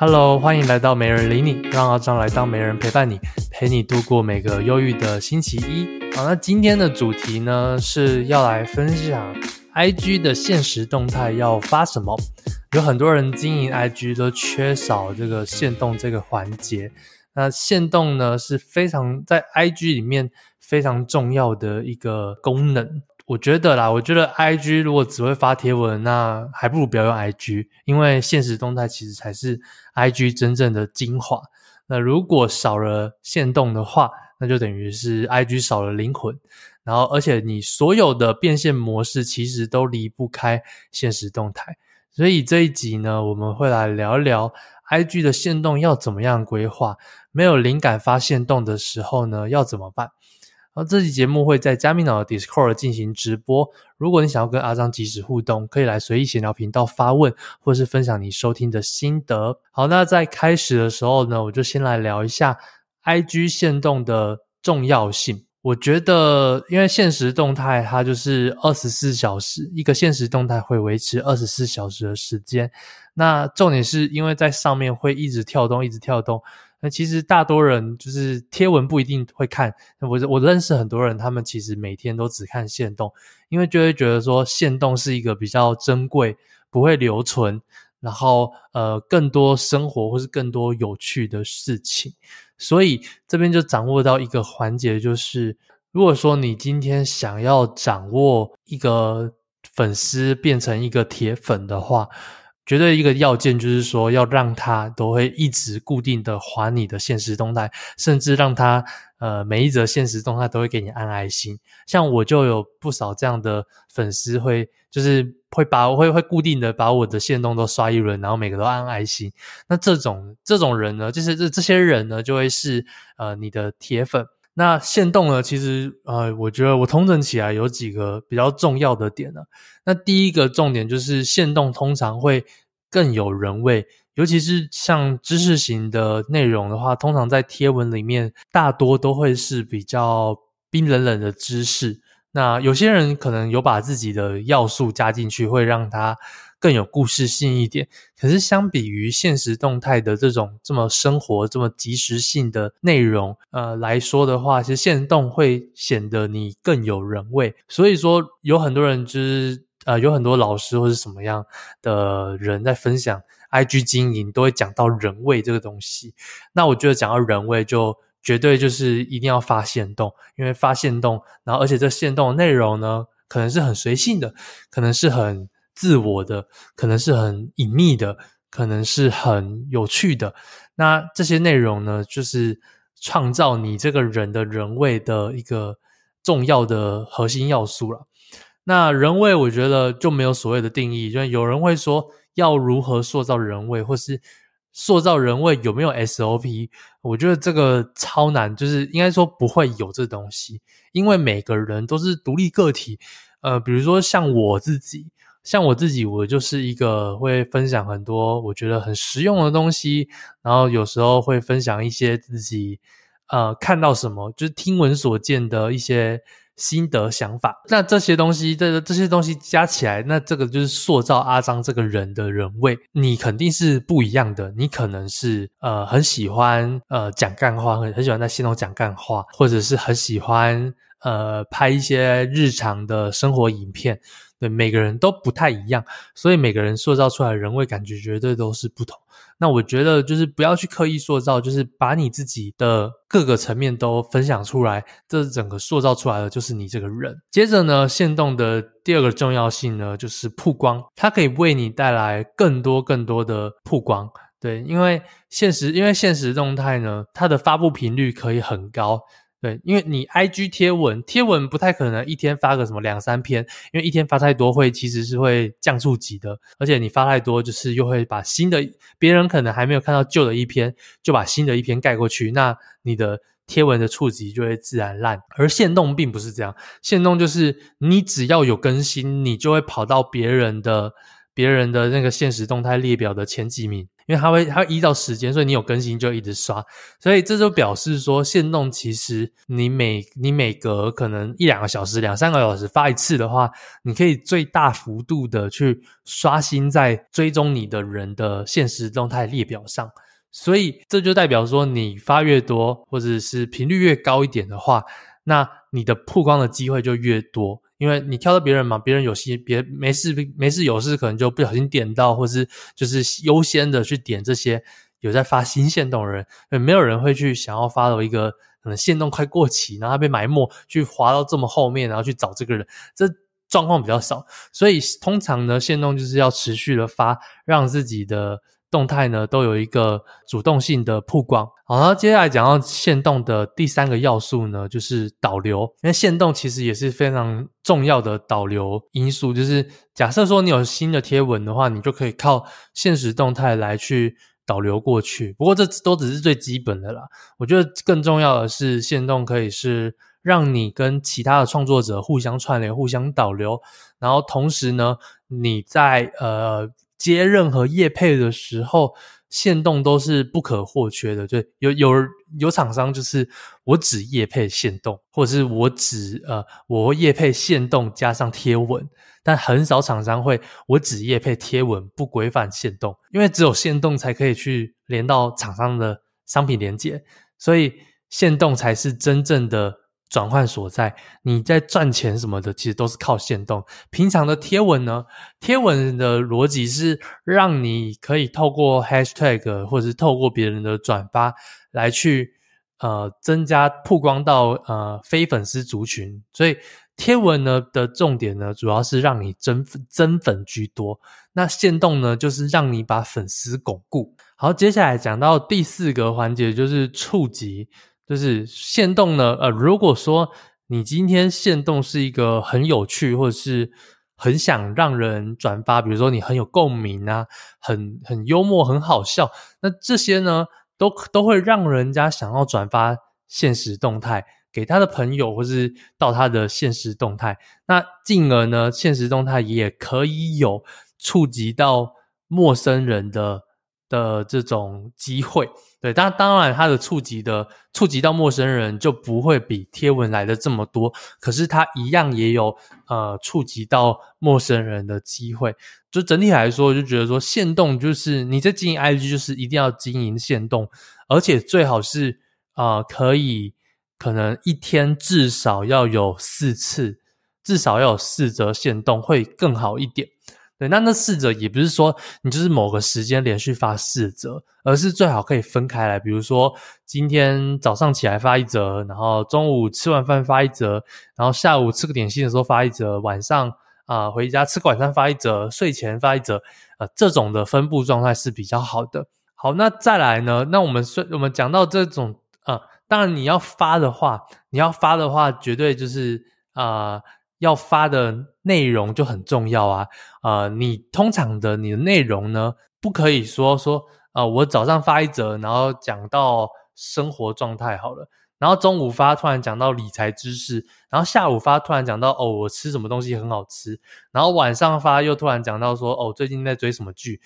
Hello，欢迎来到没人理你，让阿璋来当没人陪伴你，陪你度过每个忧郁的星期一。好，那今天的主题呢，是要来分享 IG 的限时动态要发什么。有很多人经营 IG 都缺少这个限动这个环节。那限动呢，是非常在 IG 里面非常重要的一个功能。我觉得啦，我觉得 IG 如果只会发贴文，那还不如不要用 IG，因为现实动态其实才是 IG 真正的精华。那如果少了限动的话，那就等于是 IG 少了灵魂。然后，而且你所有的变现模式其实都离不开现实动态。所以这一集呢，我们会来聊一聊 IG 的限动要怎么样规划，没有灵感发现动的时候呢，要怎么办？这期节目会在加密脑的 Discord 进行直播。如果你想要跟阿张及时互动，可以来随意闲聊频道发问，或是分享你收听的心得。好，那在开始的时候呢，我就先来聊一下 IG 限动的重要性。我觉得，因为限时动态它就是二十四小时，一个限时动态会维持二十四小时的时间。那重点是因为在上面会一直跳动，一直跳动。那其实大多人就是贴文不一定会看，我我认识很多人，他们其实每天都只看限动，因为就会觉得说限动是一个比较珍贵、不会留存，然后呃更多生活或是更多有趣的事情，所以这边就掌握到一个环节，就是如果说你今天想要掌握一个粉丝变成一个铁粉的话。绝对一个要件就是说，要让他都会一直固定的还你的现实动态，甚至让他呃每一则现实动态都会给你按爱心。像我就有不少这样的粉丝，会就是会把会会固定的把我的线动都刷一轮，然后每个都按爱心。那这种这种人呢，就是这这些人呢，就会是呃你的铁粉。那限动呢，其实呃，我觉得我统整起来有几个比较重要的点呢。那第一个重点就是限动通常会更有人味，尤其是像知识型的内容的话，通常在贴文里面大多都会是比较冰冷冷的知识。那有些人可能有把自己的要素加进去，会让它更有故事性一点，可是相比于现实动态的这种这么生活、这么即时性的内容，呃来说的话，其实现动会显得你更有人味。所以说，有很多人就是呃，有很多老师或是什么样的人在分享 IG 经营，都会讲到人味这个东西。那我觉得讲到人味，就绝对就是一定要发现动，因为发现动，然后而且这现动的内容呢，可能是很随性的，可能是很。自我的可能是很隐秘的，可能是很有趣的。那这些内容呢，就是创造你这个人的人味的一个重要的核心要素了。那人味，我觉得就没有所谓的定义，就有人会说要如何塑造人味，或是塑造人味有没有 SOP？我觉得这个超难，就是应该说不会有这东西，因为每个人都是独立个体。呃，比如说像我自己。像我自己，我就是一个会分享很多我觉得很实用的东西，然后有时候会分享一些自己呃看到什么，就是听闻所见的一些心得想法。那这些东西，这这些东西加起来，那这个就是塑造阿张这个人的人味。你肯定是不一样的，你可能是呃很喜欢呃讲干话，很很喜欢在线上讲干话，或者是很喜欢呃拍一些日常的生活影片。对，每个人都不太一样，所以每个人塑造出来的人味感觉绝对都是不同。那我觉得就是不要去刻意塑造，就是把你自己的各个层面都分享出来，这整个塑造出来的就是你这个人。接着呢，限动的第二个重要性呢，就是曝光，它可以为你带来更多更多的曝光。对，因为现实，因为现实动态呢，它的发布频率可以很高。对，因为你 IG 贴文，贴文不太可能一天发个什么两三篇，因为一天发太多会其实是会降触级的，而且你发太多就是又会把新的别人可能还没有看到旧的一篇，就把新的一篇盖过去，那你的贴文的触及就会自然烂。而限动并不是这样，限动就是你只要有更新，你就会跑到别人的别人的那个现实动态列表的前几名。因为它会它会依照时间，所以你有更新就一直刷，所以这就表示说，限动其实你每你每隔可能一两个小时、两三个小时发一次的话，你可以最大幅度的去刷新在追踪你的人的现实动态列表上，所以这就代表说，你发越多或者是频率越高一点的话，那你的曝光的机会就越多。因为你挑到别人嘛，别人有心，别没事没事有事，可能就不小心点到，或是就是优先的去点这些有在发新限动的人，没有人会去想要发到一个可能限动快过期，然后他被埋没，去滑到这么后面，然后去找这个人，这状况比较少，所以通常呢，限动就是要持续的发，让自己的。动态呢都有一个主动性的曝光。好，那接下来讲到限动的第三个要素呢，就是导流。因为限动其实也是非常重要的导流因素。就是假设说你有新的贴文的话，你就可以靠限时动态来去导流过去。不过这都只是最基本的啦。我觉得更重要的是，限动可以是让你跟其他的创作者互相串联、互相导流，然后同时呢，你在呃。接任何业配的时候，线动都是不可或缺的。就有有有厂商就是我只业配线动，或者是我只呃我业配线动加上贴文，但很少厂商会我只业配贴文不规范线动，因为只有线动才可以去连到厂商的商品连接，所以线动才是真正的。转换所在，你在赚钱什么的，其实都是靠限动。平常的贴文呢，贴文的逻辑是让你可以透过 hashtag 或者是透过别人的转发来去呃增加曝光到呃非粉丝族群。所以贴文呢的重点呢，主要是让你增增粉居多。那限动呢，就是让你把粉丝巩固。好，接下来讲到第四个环节，就是触及。就是限动呢，呃，如果说你今天限动是一个很有趣，或者是很想让人转发，比如说你很有共鸣啊，很很幽默，很好笑，那这些呢，都都会让人家想要转发现实动态给他的朋友，或是到他的现实动态，那进而呢，现实动态也可以有触及到陌生人的的这种机会。对，当当然，它的触及的触及到陌生人就不会比贴文来的这么多，可是它一样也有呃触及到陌生人的机会。就整体来说，就觉得说限动就是你在经营 IG，就是一定要经营限动，而且最好是啊、呃、可以可能一天至少要有四次，至少要有四则限动会更好一点。对，那那四则也不是说你就是某个时间连续发四则，而是最好可以分开来。比如说今天早上起来发一则，然后中午吃完饭发一则，然后下午吃个点心的时候发一则，晚上啊、回家吃个晚餐发一则，睡前发一则，呃，这种的分布状态是比较好的。好，那再来呢？那我们说我们讲到这种啊、呃，当然你要发的话，你要发的话，绝对就是啊。要发的内容就很重要啊，呃，你通常的你的内容呢，不可以说说啊、呃，我早上发一则，然后讲到生活状态好了，然后中午发突然讲到理财知识，然后下午发突然讲到哦，我吃什么东西很好吃，然后晚上发又突然讲到说哦，最近在追什么剧，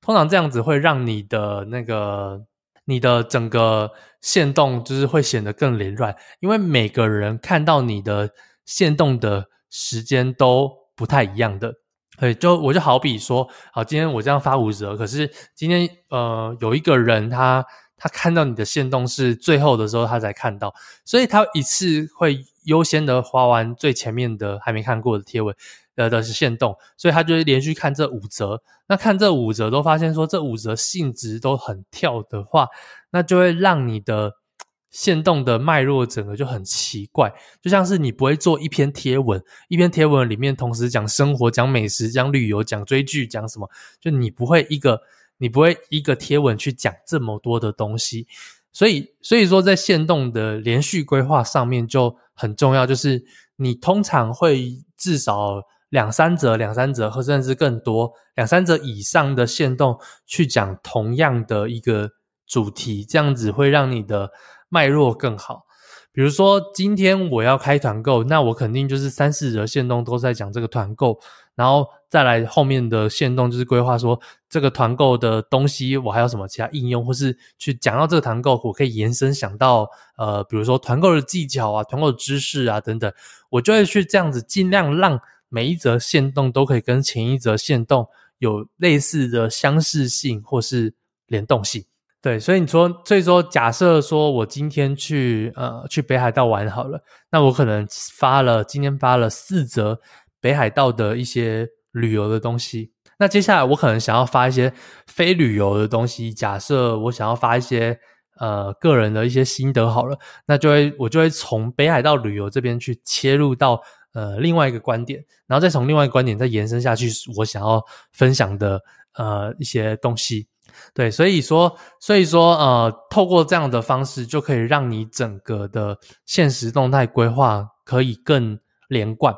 通常这样子会让你的那个你的整个线动就是会显得更凌乱，因为每个人看到你的。限动的时间都不太一样的，对，就我就好比说，好，今天我这样发五折，可是今天呃有一个人他他看到你的限动是最后的时候他才看到，所以他一次会优先的滑完最前面的还没看过的贴文，呃的是限动，所以他就会连续看这五折，那看这五折都发现说这五折性质都很跳的话，那就会让你的。线动的脉络整个就很奇怪，就像是你不会做一篇贴文，一篇贴文里面同时讲生活、讲美食、讲旅游、讲追剧、讲什么，就你不会一个你不会一个贴文去讲这么多的东西，所以所以说在线动的连续规划上面就很重要，就是你通常会至少两三则、两三则或甚至更多两三则以上的线动去讲同样的一个主题，这样子会让你的。脉络更好，比如说今天我要开团购，那我肯定就是三四则线动都在讲这个团购，然后再来后面的线动就是规划说这个团购的东西我还有什么其他应用，或是去讲到这个团购，我可以延伸想到呃，比如说团购的技巧啊、团购的知识啊等等，我就会去这样子尽量让每一则线动都可以跟前一则线动有类似的相似性或是联动性。对，所以你说，所以说，假设说我今天去呃去北海道玩好了，那我可能发了今天发了四则北海道的一些旅游的东西，那接下来我可能想要发一些非旅游的东西。假设我想要发一些呃个人的一些心得好了，那就会我就会从北海道旅游这边去切入到呃另外一个观点，然后再从另外一个观点再延伸下去，我想要分享的呃一些东西。对，所以说，所以说，呃，透过这样的方式，就可以让你整个的现实动态规划可以更连贯。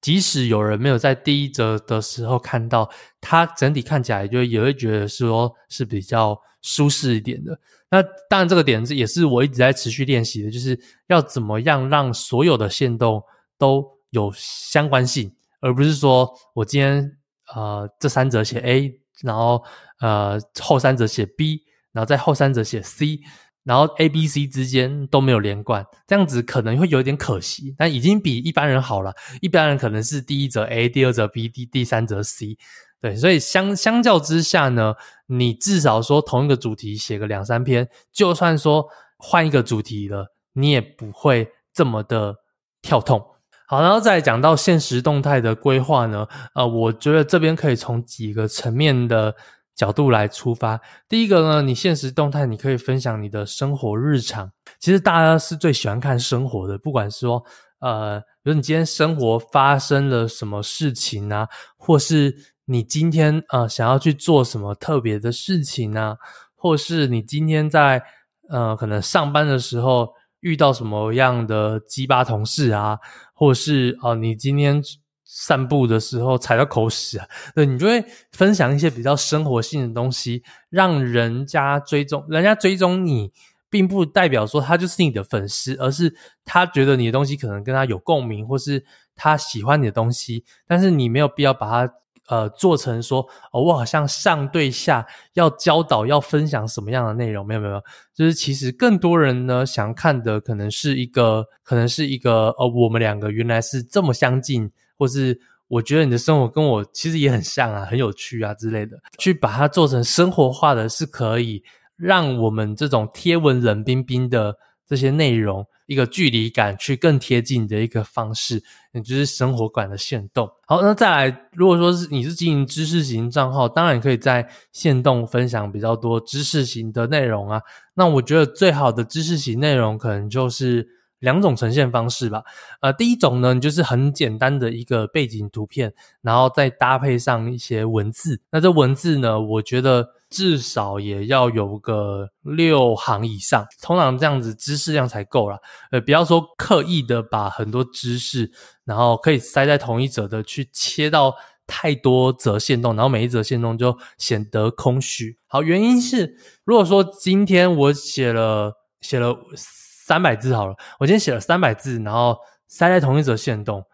即使有人没有在第一则的时候看到，它整体看起来就也会觉得说是比较舒适一点的。那当然，这个点子也是我一直在持续练习的，就是要怎么样让所有的限动都有相关性，而不是说我今天呃这三则写 A。然后，呃，后三者写 B，然后在后三者写 C，然后 A、B、C 之间都没有连贯，这样子可能会有点可惜，但已经比一般人好了。一般人可能是第一则 A，第二则 B，第第三则 C，对，所以相相较之下呢，你至少说同一个主题写个两三篇，就算说换一个主题了，你也不会这么的跳痛。好，然后再讲到现实动态的规划呢，呃，我觉得这边可以从几个层面的角度来出发。第一个呢，你现实动态，你可以分享你的生活日常。其实大家是最喜欢看生活的，不管是说，呃，比如你今天生活发生了什么事情啊，或是你今天呃想要去做什么特别的事情啊，或是你今天在呃可能上班的时候。遇到什么样的鸡巴同事啊，或是啊、你今天散步的时候踩到狗屎啊，对，你就会分享一些比较生活性的东西，让人家追踪，人家追踪你，并不代表说他就是你的粉丝，而是他觉得你的东西可能跟他有共鸣，或是他喜欢你的东西，但是你没有必要把它。呃，做成说，哦，我好像上对下要教导，要分享什么样的内容？没有，没有，就是其实更多人呢想看的，可能是一个，可能是一个，呃，我们两个原来是这么相近，或是我觉得你的生活跟我其实也很像啊，很有趣啊之类的，去把它做成生活化的，是可以让我们这种贴文冷冰冰的这些内容。一个距离感去更贴近的一个方式，也就是生活感的限动。好，那再来，如果说是你是经营知识型账号，当然可以在限动分享比较多知识型的内容啊。那我觉得最好的知识型内容可能就是两种呈现方式吧。呃，第一种呢，就是很简单的一个背景图片，然后再搭配上一些文字。那这文字呢，我觉得。至少也要有个六行以上，通常这样子知识量才够啦。呃，不要说刻意的把很多知识，然后可以塞在同一则的去切到太多则限动，然后每一则限动就显得空虚。好，原因是如果说今天我写了写了三百字好了，我今天写了三百字，然后塞在同一则限动。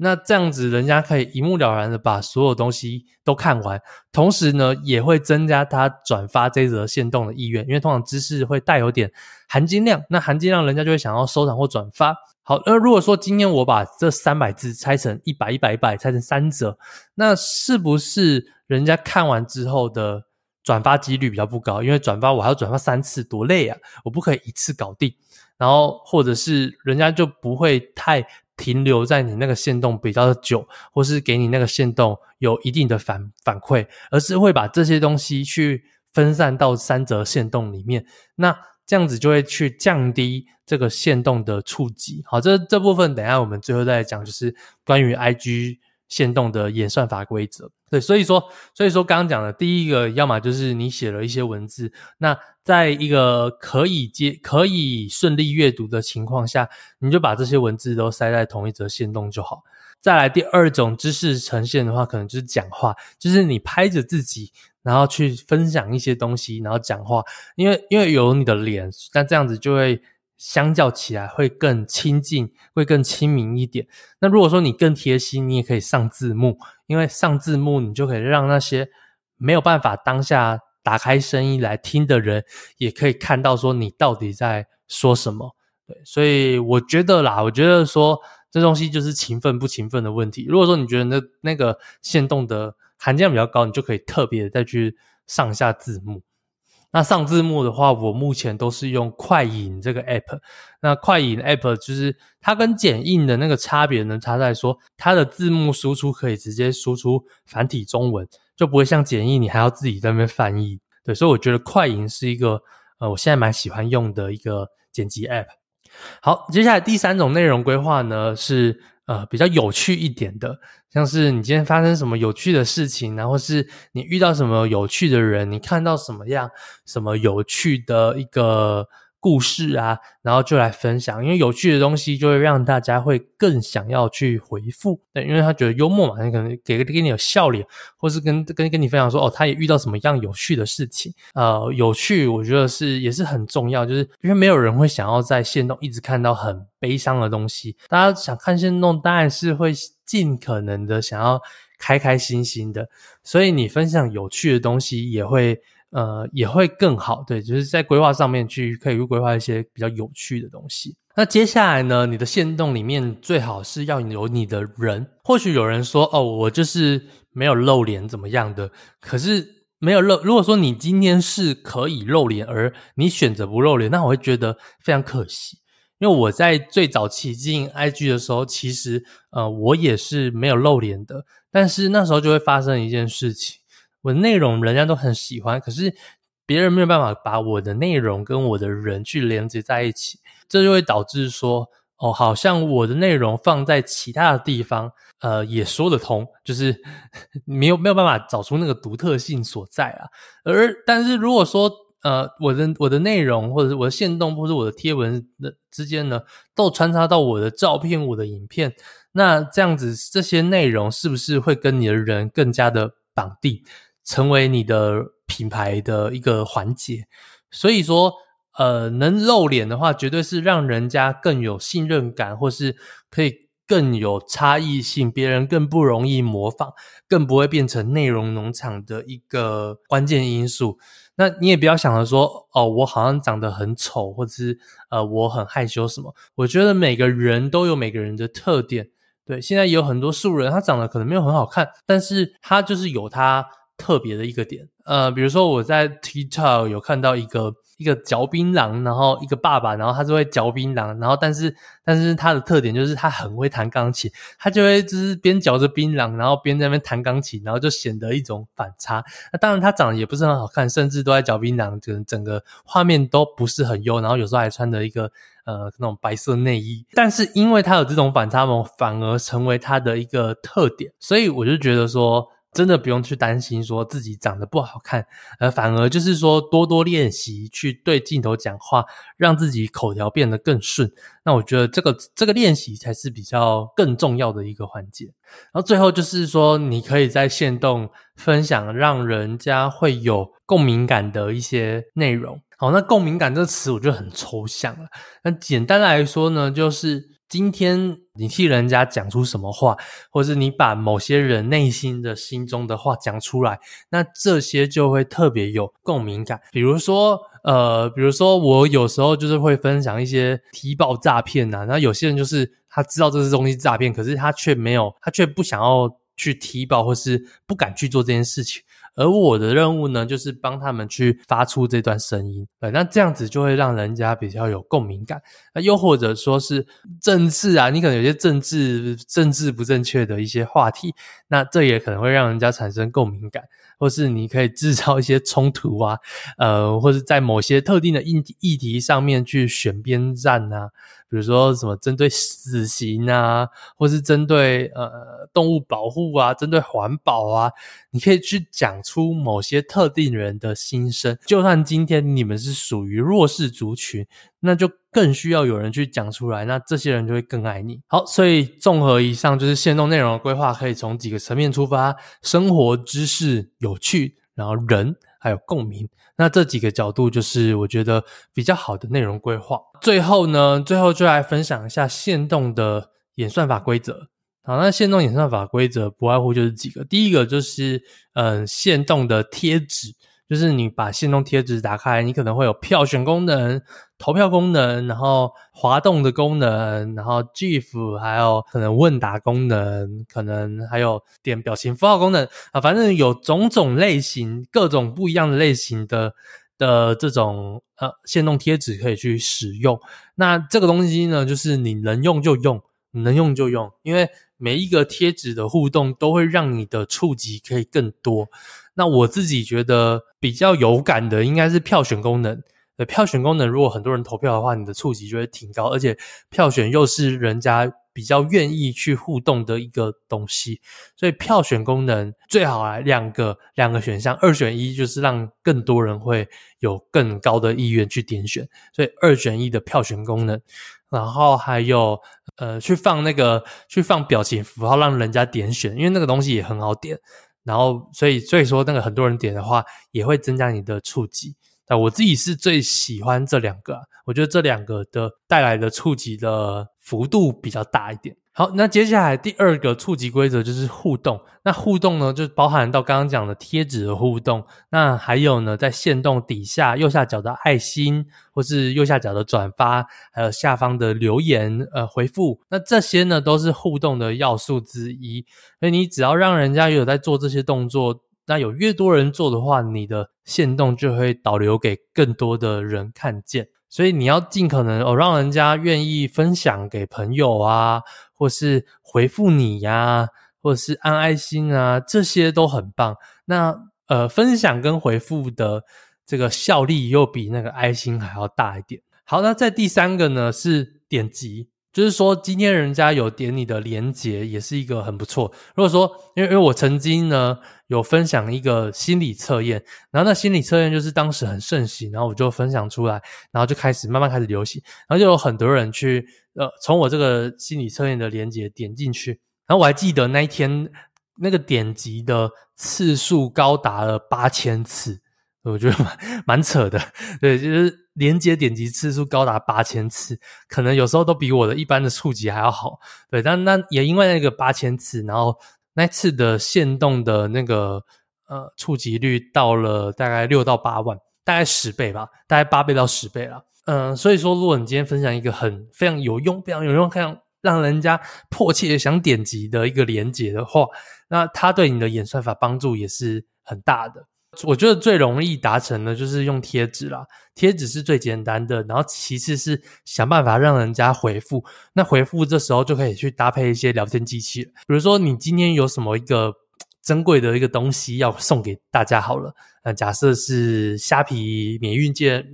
那这样子，人家可以一目了然的把所有东西都看完，同时呢，也会增加他转发这则限动的意愿，因为通常知识会带有点含金量，那含金量人家就会想要收藏或转发。好，那如果说今天我把这三百字拆成一百、一百、一百，拆成三折，那是不是人家看完之后的转发几率比较不高？因为转发我还要转发三次，多累啊！我不可以一次搞定，然后或者是人家就不会太。停留在你那个线动比较久，或是给你那个线动有一定的反反馈，而是会把这些东西去分散到三则线动里面，那这样子就会去降低这个线动的触及。好，这这部分等下我们最后再来讲，就是关于 IG 限动的演算法规则。对，所以说，所以说刚刚讲的第一个，要么就是你写了一些文字，那在一个可以接、可以顺利阅读的情况下，你就把这些文字都塞在同一则限动就好。再来第二种知识呈现的话，可能就是讲话，就是你拍着自己，然后去分享一些东西，然后讲话，因为因为有你的脸，那这样子就会相较起来会更亲近，会更亲民一点。那如果说你更贴心，你也可以上字幕，因为上字幕你就可以让那些没有办法当下打开声音来听的人，也可以看到说你到底在说什么。对，所以我觉得啦，我觉得说这东西就是勤奋不勤奋的问题。如果说你觉得那那个限动的含金量比较高，你就可以特别的再去上下字幕。那上字幕的话，我目前都是用快影这个 app。那快影 app 就是它跟剪映的那个差别呢，差在说它的字幕输出可以直接输出繁体中文，就不会像剪映你还要自己在那边翻译。对，所以我觉得快影是一个呃，我现在蛮喜欢用的一个剪辑 app。好，接下来第三种内容规划呢，是呃比较有趣一点的，像是你今天发生什么有趣的事情，然后是你遇到什么有趣的人，你看到什么样什么有趣的一个。故事啊，然后就来分享，因为有趣的东西就会让大家会更想要去回复，对，因为他觉得幽默嘛，你可能给给你有笑脸，或是跟跟跟你分享说，哦，他也遇到什么样有趣的事情，呃，有趣，我觉得是也是很重要，就是因为没有人会想要在限动一直看到很悲伤的东西，大家想看限动，当然是会尽可能的想要开开心心的，所以你分享有趣的东西也会。呃，也会更好，对，就是在规划上面去可以规划一些比较有趣的东西。那接下来呢，你的限动里面最好是要有你的人。或许有人说，哦，我就是没有露脸怎么样的，可是没有露。如果说你今天是可以露脸，而你选择不露脸，那我会觉得非常可惜。因为我在最早期进 IG 的时候，其实呃，我也是没有露脸的，但是那时候就会发生一件事情。我的内容人家都很喜欢，可是别人没有办法把我的内容跟我的人去连接在一起，这就会导致说，哦，好像我的内容放在其他的地方，呃，也说得通，就是 没有没有办法找出那个独特性所在啊。而但是如果说，呃，我的我的内容或者是我的线动或者我的贴文的之间呢，都穿插到我的照片、我的影片，那这样子这些内容是不是会跟你的人更加的绑定？成为你的品牌的一个环节，所以说，呃，能露脸的话，绝对是让人家更有信任感，或是可以更有差异性，别人更不容易模仿，更不会变成内容农场的一个关键因素。那你也不要想着说，哦，我好像长得很丑，或者是呃，我很害羞什么。我觉得每个人都有每个人的特点。对，现在也有很多素人，他长得可能没有很好看，但是他就是有他。特别的一个点，呃，比如说我在 TikTok 有看到一个一个嚼槟榔，然后一个爸爸，然后他就会嚼槟榔，然后但是但是他的特点就是他很会弹钢琴，他就会就是边嚼着槟榔，然后边在那边弹钢琴，然后就显得一种反差。那当然他长得也不是很好看，甚至都在嚼槟榔，整整个画面都不是很优，然后有时候还穿着一个呃那种白色内衣，但是因为他有这种反差萌，反而成为他的一个特点，所以我就觉得说。真的不用去担心说自己长得不好看，而反而就是说多多练习去对镜头讲话，让自己口条变得更顺。那我觉得这个这个练习才是比较更重要的一个环节。然后最后就是说，你可以在线动分享，让人家会有共鸣感的一些内容。好，那共鸣感这个词我觉得很抽象了。那简单来说呢，就是。今天你替人家讲出什么话，或是你把某些人内心的心中的话讲出来，那这些就会特别有共鸣感。比如说，呃，比如说我有时候就是会分享一些提报诈骗呐，那有些人就是他知道这是东西诈骗，可是他却没有，他却不想要去提报，或是不敢去做这件事情。而我的任务呢，就是帮他们去发出这段声音，对，那这样子就会让人家比较有共鸣感。那又或者说是政治啊，你可能有些政治政治不正确的一些话题，那这也可能会让人家产生共鸣感，或是你可以制造一些冲突啊，呃，或是在某些特定的议议题上面去选边站啊。比如说什么针对死刑啊，或是针对呃动物保护啊，针对环保啊，你可以去讲出某些特定人的心声。就算今天你们是属于弱势族群，那就更需要有人去讲出来，那这些人就会更爱你。好，所以综合以上，就是限动内容的规划，可以从几个层面出发：生活、知识、有趣，然后人，还有共鸣。那这几个角度就是我觉得比较好的内容规划。最后呢，最后就来分享一下限动的演算法规则。好，那限动演算法规则不外乎就是几个，第一个就是嗯，限动的贴纸。就是你把限动贴纸打开，你可能会有票选功能、投票功能，然后滑动的功能，然后 GIF，还有可能问答功能，可能还有点表情符号功能啊，反正有种种类型、各种不一样的类型的的这种呃限动贴纸可以去使用。那这个东西呢，就是你能用就用，能用就用，因为每一个贴纸的互动都会让你的触及可以更多。那我自己觉得比较有感的应该是票选功能。呃，票选功能如果很多人投票的话，你的触及就会挺高，而且票选又是人家比较愿意去互动的一个东西，所以票选功能最好来两个两个选项，二选一就是让更多人会有更高的意愿去点选，所以二选一的票选功能，然后还有呃去放那个去放表情符号让人家点选，因为那个东西也很好点。然后，所以所以说，那个很多人点的话，也会增加你的触及。但我自己是最喜欢这两个，我觉得这两个的带来的触及的幅度比较大一点。好，那接下来第二个触及规则就是互动。那互动呢，就包含到刚刚讲的贴纸的互动。那还有呢，在线动底下右下角的爱心，或是右下角的转发，还有下方的留言呃回复。那这些呢，都是互动的要素之一。所以你只要让人家有在做这些动作，那有越多人做的话，你的线动就会导流给更多的人看见。所以你要尽可能哦，让人家愿意分享给朋友啊。或是回复你呀、或者是按爱心啊，这些都很棒。那呃，分享跟回复的这个效力又比那个爱心还要大一点。好，那在第三个呢是点击。就是说，今天人家有点你的连接，也是一个很不错。如果说，因为因为我曾经呢有分享一个心理测验，然后那心理测验就是当时很盛行，然后我就分享出来，然后就开始慢慢开始流行，然后就有很多人去呃从我这个心理测验的连接点进去，然后我还记得那一天那个点击的次数高达了八千次。我觉得蛮蛮扯的，对，就是连接点击次数高达八千次，可能有时候都比我的一般的触及还要好，对，但那也因为那个八千次，然后那次的限动的那个呃触及率到了大概六到八万，大概十倍吧，大概八倍到十倍了，嗯、所以说如果你今天分享一个很非常有用、非常有用、非常让人家迫切想点击的一个连接的话，那它对你的演算法帮助也是很大的。我觉得最容易达成的，就是用贴纸啦。贴纸是最简单的，然后其次是想办法让人家回复。那回复这时候就可以去搭配一些聊天机器，比如说你今天有什么一个珍贵的一个东西要送给大家好了，那，假设是虾皮免运券，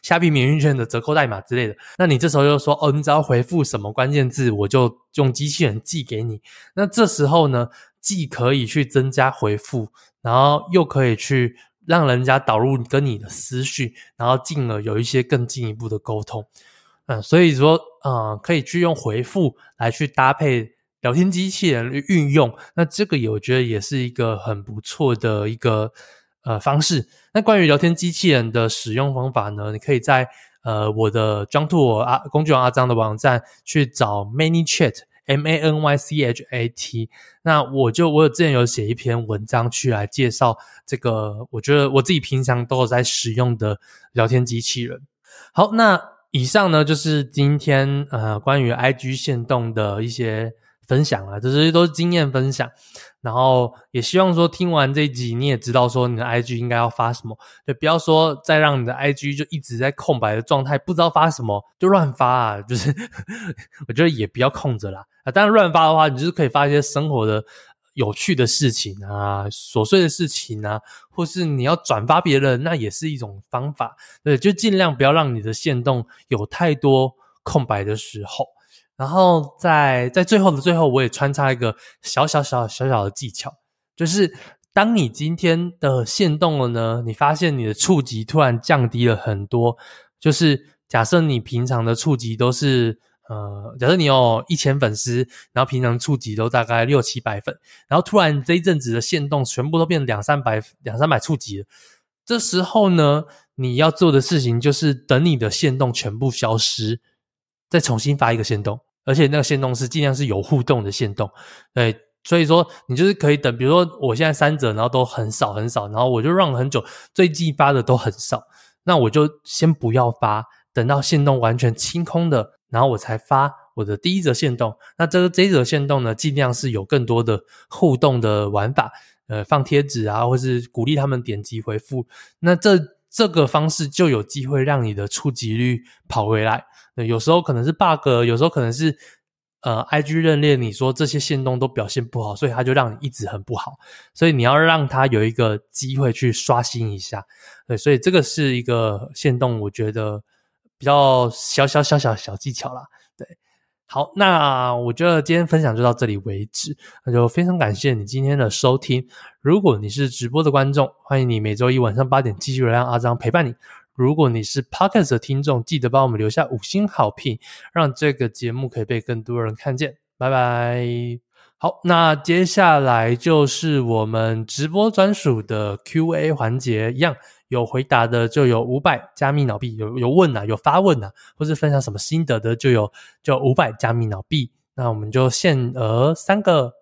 虾皮免运券的折扣代码之类的，那你这时候就说，哦，你只要回复什么关键字，我就用机器人寄给你。那这时候呢，既可以去增加回复。然后又可以去让人家导入跟你的思绪，然后进而有一些更进一步的沟通，嗯，所以说，呃，可以去用回复来去搭配聊天机器人运用，那这个也我觉得也是一个很不错的一个呃方式。那关于聊天机器人的使用方法呢，你可以在呃我的 John 阿工具王阿张的网站去找 ManyChat。M A N Y C H A T，那我就我之前有写一篇文章去来介绍这个，我觉得我自己平常都有在使用的聊天机器人。好，那以上呢就是今天呃关于 IG 限动的一些分享啊，这些都是经验分享。然后也希望说听完这一集，你也知道说你的 IG 应该要发什么，就不要说再让你的 IG 就一直在空白的状态，不知道发什么就乱发啊，就是 我觉得也不要空着啦啊。当然乱发的话，你就是可以发一些生活的有趣的事情啊、琐碎的事情啊，或是你要转发别人，那也是一种方法。对，就尽量不要让你的线动有太多空白的时候。然后在在最后的最后，我也穿插一个小小小小小的技巧，就是当你今天的限动了呢，你发现你的触及突然降低了很多，就是假设你平常的触及都是呃，假设你有一千粉丝，然后平常触及都大概六七百粉，然后突然这一阵子的限动全部都变两三百两三百触及了，这时候呢，你要做的事情就是等你的限动全部消失，再重新发一个限动，而且那个限动是尽量是有互动的限动。对，所以说你就是可以等，比如说我现在三折，然后都很少很少，然后我就 run 很久，最近发的都很少，那我就先不要发，等到限动完全清空的，然后我才发我的第一则限动。那这个这一则限动呢，尽量是有更多的互动的玩法。呃，放贴纸啊，或是鼓励他们点击回复，那这这个方式就有机会让你的触及率跑回来。对，有时候可能是 bug，有时候可能是呃，IG 认列你说这些限动都表现不好，所以他就让你一直很不好。所以你要让他有一个机会去刷新一下。对，所以这个是一个限动，我觉得比较小小小小小技巧啦。对。好，那我觉得今天分享就到这里为止。那就非常感谢你今天的收听。如果你是直播的观众，欢迎你每周一晚上八点继续让阿张陪伴你。如果你是 Podcast 的听众，记得帮我们留下五星好评，让这个节目可以被更多人看见。拜拜。好，那接下来就是我们直播专属的 Q&A 环节，一样。有回答的就有五百加密脑币，有有问呐，有发问呐，或是分享什么心得的就有就五百加密脑币。那我们就限额三个